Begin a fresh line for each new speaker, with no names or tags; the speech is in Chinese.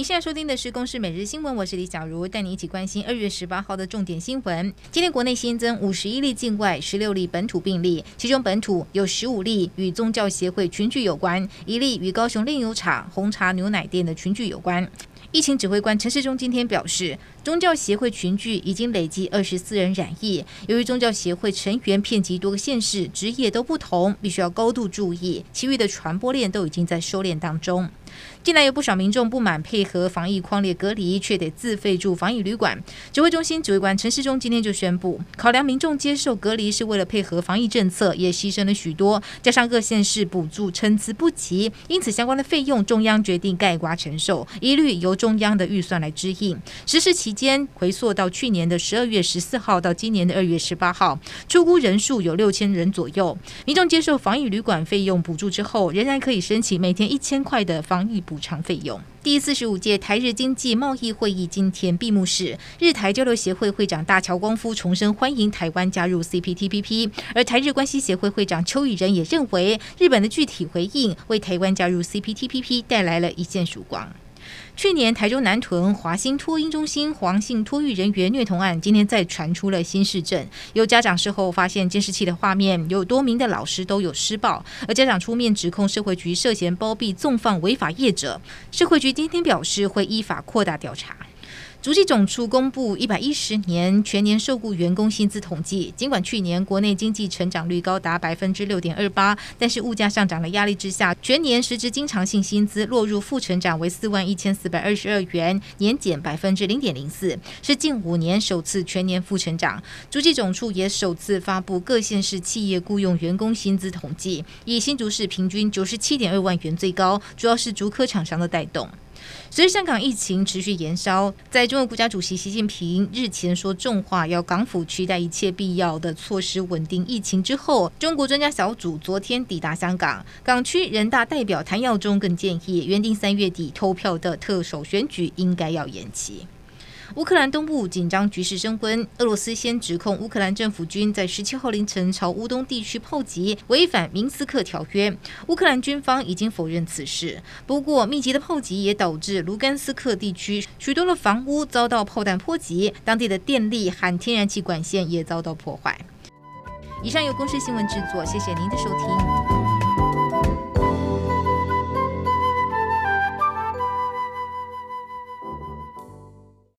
您现在收听的是《公视每日新闻》，我是李小茹，带你一起关心二月十八号的重点新闻。今天国内新增五十一例境外、十六例本土病例，其中本土有十五例与宗教协会群聚有关，一例与高雄炼油厂红茶牛奶店的群聚有关。疫情指挥官陈时中今天表示，宗教协会群聚已经累计二十四人染疫。由于宗教协会成员遍及多个县市，职业都不同，必须要高度注意。其余的传播链都已经在收敛当中。近来有不少民众不满配合防疫框列隔离，却得自费住防疫旅馆。指挥中心指挥官陈时中今天就宣布，考量民众接受隔离是为了配合防疫政策，也牺牲了许多，加上各县市补助参差不齐，因此相关的费用中央决定概括承受，一律由中央的预算来支应。实施期间回溯到去年的十二月十四号到今年的二月十八号，出估人数有六千人左右。民众接受防疫旅馆费用补助之后，仍然可以申请每天一千块的防防疫补偿费用。第四十五届台日经济贸易会议今天闭幕式，日台交流协会会长大桥光夫重申欢迎台湾加入 CPTPP，而台日关系协会会长邱宇仁也认为，日本的具体回应为台湾加入 CPTPP 带来了一线曙光。去年台中南屯华兴托婴中心黄姓托育人员虐童案，今天再传出了新事证。有家长事后发现监视器的画面，有多名的老师都有施暴，而家长出面指控社会局涉嫌包庇纵放违法业者。社会局今天表示会依法扩大调查。主计总处公布一百一十年全年受雇员工薪资统计，尽管去年国内经济成长率高达百分之六点二八，但是物价上涨的压力之下，全年实质经常性薪资落入负成长为四万一千四百二十二元，年减百分之零点零四，是近五年首次全年负成长。主计总处也首次发布各县市企业雇佣员工薪资统计，以新竹市平均九十七点二万元最高，主要是竹科厂商的带动。随着香港疫情持续延烧，在中国国家主席习近平日前说重话，要港府取代一切必要的措施稳定疫情之后，中国专家小组昨天抵达香港，港区人大代表谭耀宗更建议，原定三月底投票的特首选举应该要延期。乌克兰东部紧张局势升温，俄罗斯先指控乌克兰政府军在十七号凌晨朝乌东地区炮击，违反明斯克条约。乌克兰军方已经否认此事。不过，密集的炮击也导致卢甘斯克地区许多的房屋遭到炮弹波及，当地的电力和天然气管线也遭到破坏。以上由公视新闻制作，谢谢您的收听。